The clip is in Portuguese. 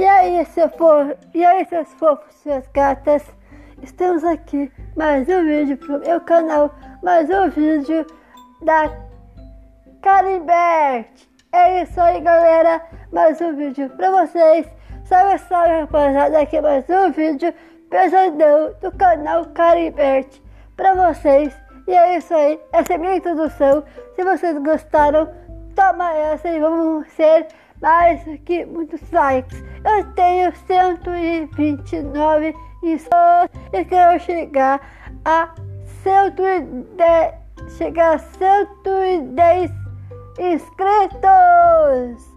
E aí, seu fofo, e aí, seus fofos, suas gatas? Estamos aqui mais um vídeo pro meu canal, mais um vídeo da Carimbert. É isso aí, galera, mais um vídeo pra vocês. Salve, salve, rapaziada, aqui mais um vídeo pesadão do canal Carimbert pra vocês. E é isso aí, essa é a minha introdução. Se vocês gostaram, toma essa e vamos ser mais que muitos likes. Eu tenho 129 inscritos e quero chegar a 110, chegar a 110 inscritos.